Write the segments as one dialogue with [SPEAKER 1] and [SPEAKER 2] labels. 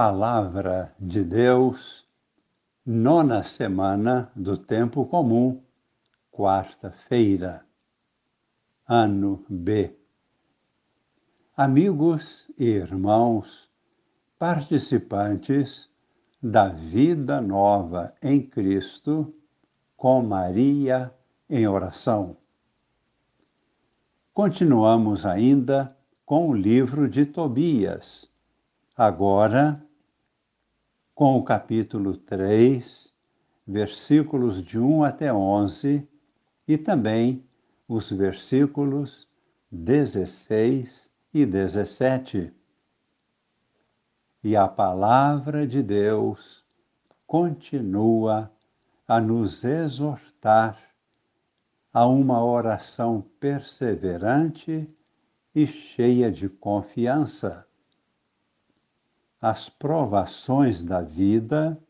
[SPEAKER 1] Palavra de Deus, nona semana do Tempo Comum, quarta-feira, ano B. Amigos e irmãos, participantes da vida nova em Cristo, com Maria em oração. Continuamos ainda com o livro de Tobias, agora com o capítulo 3, versículos de 1 até 11 e também os versículos 16 e 17. E a palavra de Deus continua a nos exortar a uma oração perseverante e cheia de confiança as provações da vida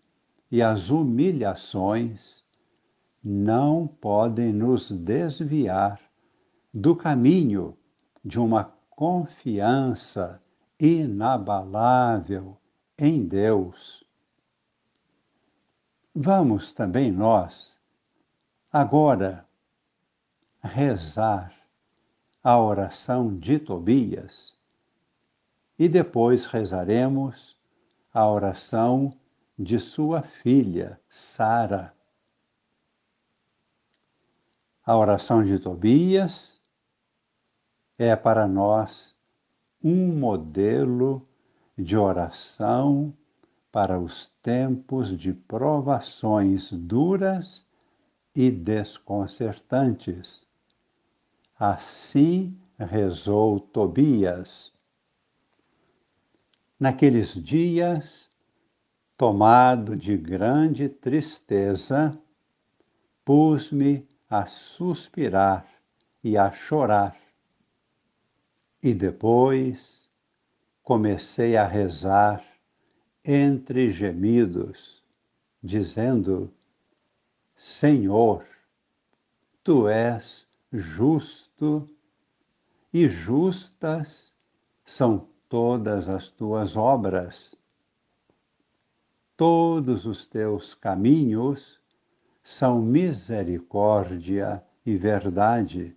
[SPEAKER 1] e as humilhações não podem nos desviar do caminho de uma confiança inabalável em Deus. Vamos também nós, agora, rezar a oração de Tobias e depois rezaremos a oração de sua filha, Sara. A oração de Tobias é para nós um modelo de oração para os tempos de provações duras e desconcertantes. Assim rezou Tobias. Naqueles dias, tomado de grande tristeza, pus-me a suspirar e a chorar. E depois comecei a rezar entre gemidos, dizendo: Senhor, tu és justo e justas são todas as tuas obras. Todos os teus caminhos são misericórdia e verdade.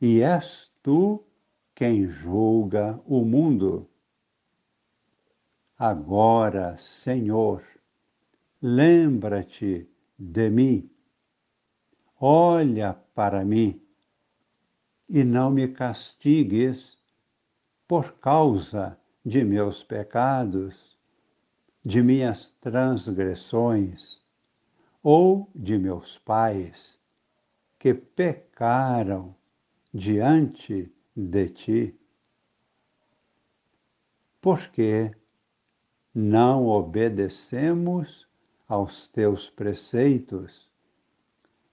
[SPEAKER 1] E és tu quem julga o mundo. Agora, Senhor, lembra-te de mim. Olha para mim e não me castigues por causa de meus pecados, de minhas transgressões ou de meus pais, que pecaram diante de ti. Porque não obedecemos aos teus preceitos,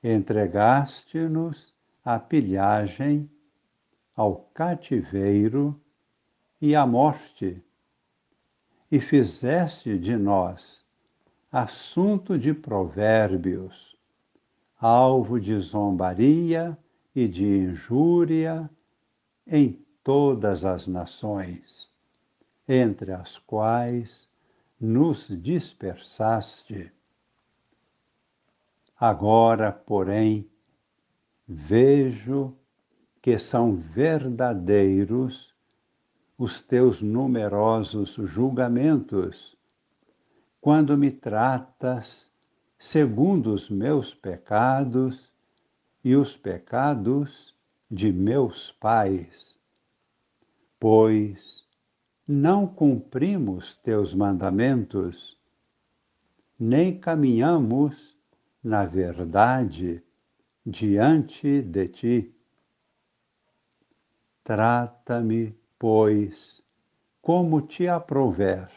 [SPEAKER 1] entregaste-nos à pilhagem, ao cativeiro e a morte, e fizeste de nós assunto de provérbios, alvo de zombaria e de injúria em todas as nações, entre as quais nos dispersaste. Agora, porém, vejo que são verdadeiros os teus numerosos julgamentos, quando me tratas segundo os meus pecados e os pecados de meus pais. Pois não cumprimos teus mandamentos, nem caminhamos na verdade diante de ti. Trata-me pois, como te aprouver.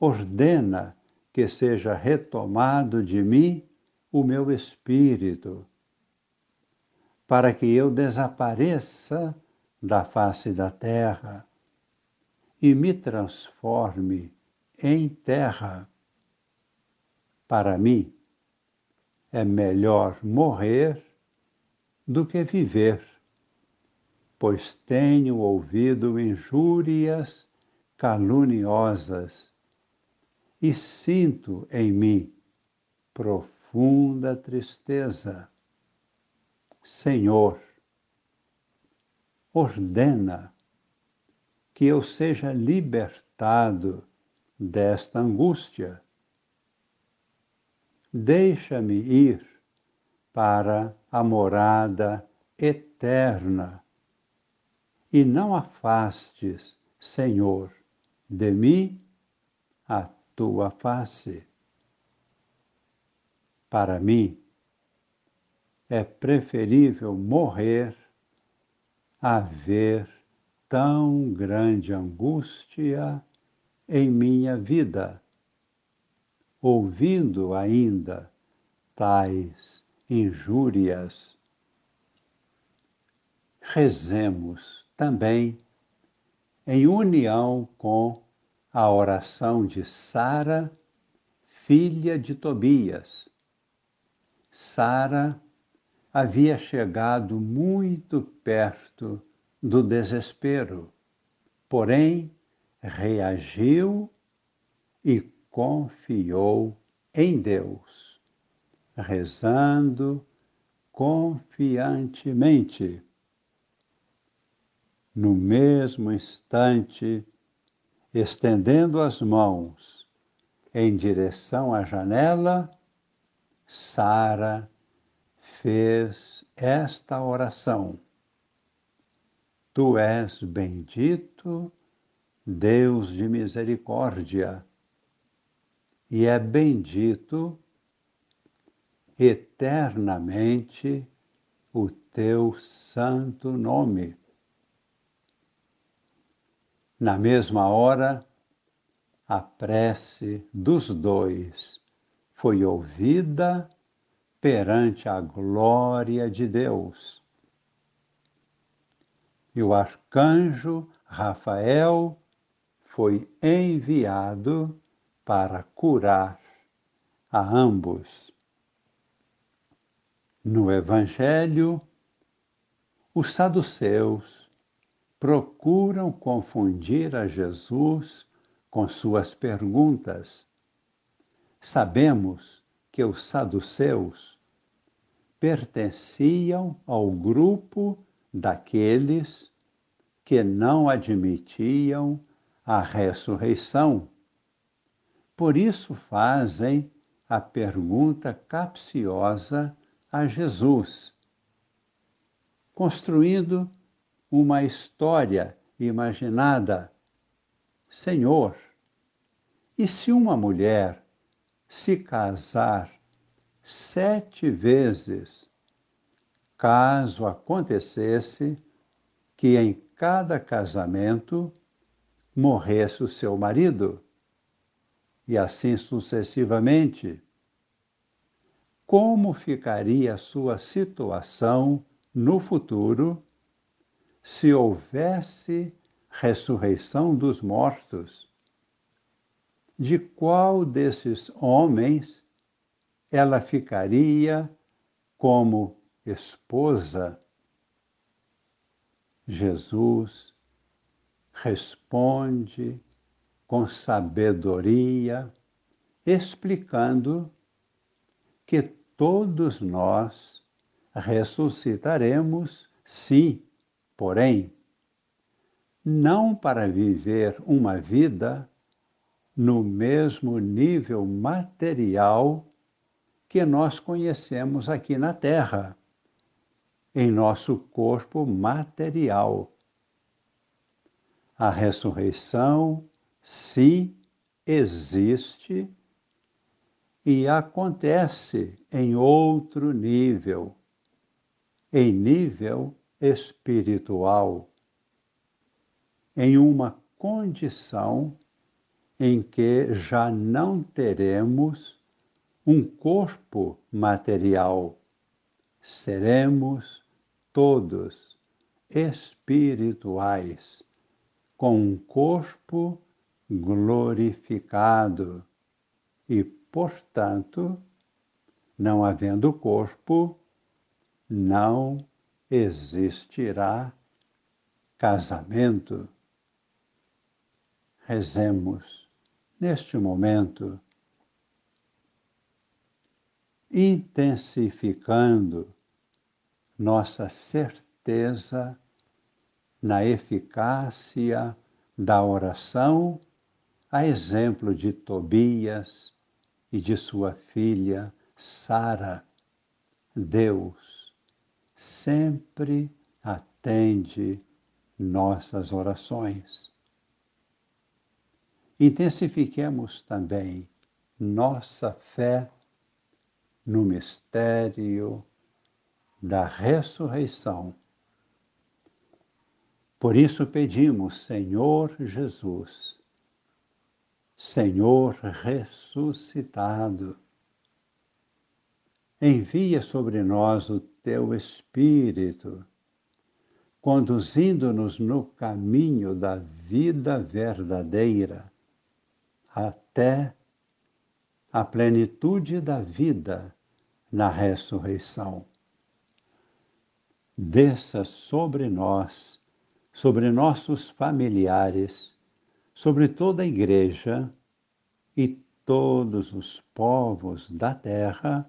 [SPEAKER 1] Ordena que seja retomado de mim o meu espírito, para que eu desapareça da face da terra e me transforme em terra. Para mim, é melhor morrer do que viver pois tenho ouvido injúrias caluniosas e sinto em mim profunda tristeza. Senhor, ordena que eu seja libertado desta angústia. Deixa-me ir para a morada eterna e não afastes, Senhor, de mim a tua face. Para mim, é preferível morrer a ver tão grande angústia em minha vida, ouvindo ainda tais injúrias. Rezemos também em união com a oração de Sara, filha de Tobias. Sara havia chegado muito perto do desespero, porém reagiu e confiou em Deus, rezando confiantemente. No mesmo instante, estendendo as mãos em direção à janela, Sara fez esta oração: Tu és bendito, Deus de misericórdia, e é bendito eternamente o teu santo nome. Na mesma hora, a prece dos dois foi ouvida perante a glória de Deus. E o arcanjo Rafael foi enviado para curar a ambos. No Evangelho, os saduceus procuram confundir a Jesus com suas perguntas. Sabemos que os saduceus pertenciam ao grupo daqueles que não admitiam a ressurreição. Por isso fazem a pergunta capciosa a Jesus, construindo uma história imaginada. Senhor, e se uma mulher se casar sete vezes, caso acontecesse que em cada casamento morresse o seu marido, e assim sucessivamente. Como ficaria a sua situação no futuro se houvesse ressurreição dos mortos? De qual desses homens ela ficaria como esposa. Jesus responde com sabedoria, explicando que todos nós ressuscitaremos, sim, porém, não para viver uma vida no mesmo nível material que nós conhecemos aqui na Terra, em nosso corpo material. A ressurreição, sim, existe e acontece em outro nível, em nível espiritual, em uma condição em que já não teremos um corpo material. Seremos todos espirituais, com um corpo glorificado e, portanto, não havendo corpo, não existirá casamento. rezemos neste momento, intensificando nossa certeza na eficácia da oração, a exemplo de Tobias e de sua filha Sara. Deus sempre atende nossas orações. Intensifiquemos também nossa fé no mistério da ressurreição. Por isso pedimos, Senhor Jesus, Senhor ressuscitado, envia sobre nós o teu Espírito, conduzindo-nos no caminho da vida verdadeira, até a plenitude da vida na ressurreição. Desça sobre nós, sobre nossos familiares, sobre toda a Igreja e todos os povos da terra,